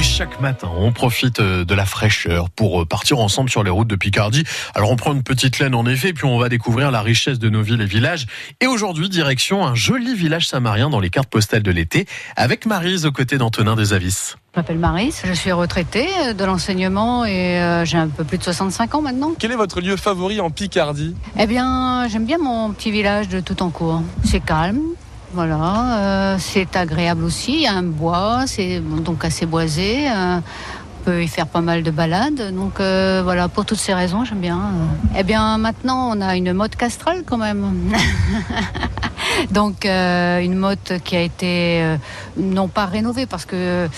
Et chaque matin, on profite euh, de la fraîcheur pour euh, partir ensemble sur les routes de Picardie. Alors on prend une petite laine en effet, puis on va découvrir la richesse de nos villes et villages. Et aujourd'hui, direction un joli village samarien dans les cartes postales de l'été, avec Marise aux côtés d'Antonin Desavis. Je m'appelle Marise, je suis retraitée euh, de l'enseignement et euh, j'ai un peu plus de 65 ans maintenant. Quel est votre lieu favori en Picardie? Eh bien, j'aime bien mon petit village de Toutancourt. C'est calme, voilà, euh, c'est agréable aussi. Il y a un bois, c'est donc assez boisé. euh, on peut y faire pas mal de balades. Donc euh, voilà, pour toutes ces raisons, j'aime bien. Eh bien, maintenant, on a une mode castrale quand même. donc euh, une motte qui a été euh, non pas rénovée parce que euh,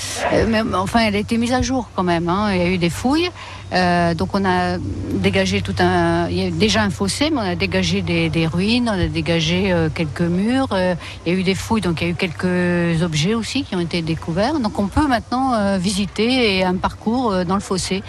enfin elle a été mise à jour quand même. hein. Il y a eu des fouilles. Donc on a dégagé tout un. Il y a déjà un fossé, mais on a dégagé des, ruines, on a dégagé quelques murs. il y a eu des fouilles, donc il y a eu quelques objets aussi qui ont été découverts. Donc on peut maintenant visiter un parcours dans le fossé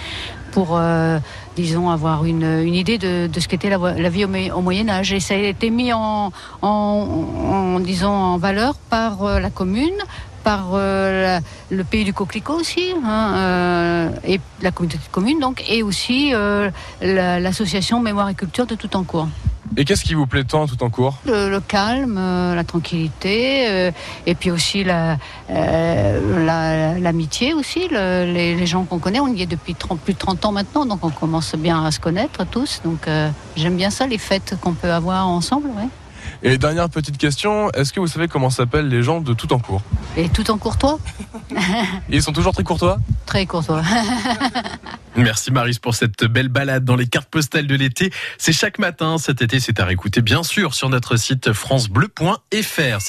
pour, euh, disons, avoir une, idée de, ce qu'était la, la vie au, Mo- au Moyen Âge. Et ça a été mis en, en, en, disons, en valeur par euh, la commune, par euh, le pays du coquelicot aussi, hein, et la communauté de communes, donc, et aussi la- l'association Mémoire et Culture de Toutancourt. Et qu'est-ce qui vous plaît tant tout en cours? Le, le calme, euh, la tranquillité, euh, et puis aussi la, euh, la- l'amitié aussi. le- les, les gens qu'on connaît, on y est depuis 30 plus de 30 ans maintenant, donc on commence bien à se connaître tous. Donc j'aime bien ça, les fêtes qu'on peut avoir ensemble. Ouais. Et dernière petite question, est-ce que vous savez comment s'appellent les gens de tout en cours? Et tout en courtois, Ils sont toujours très courtois? Très courtois. Merci Marise pour cette belle balade dans les cartes postales de l'été. C'est chaque matin cet été, c'est à réécouter bien sûr sur notre site francebleu.fr.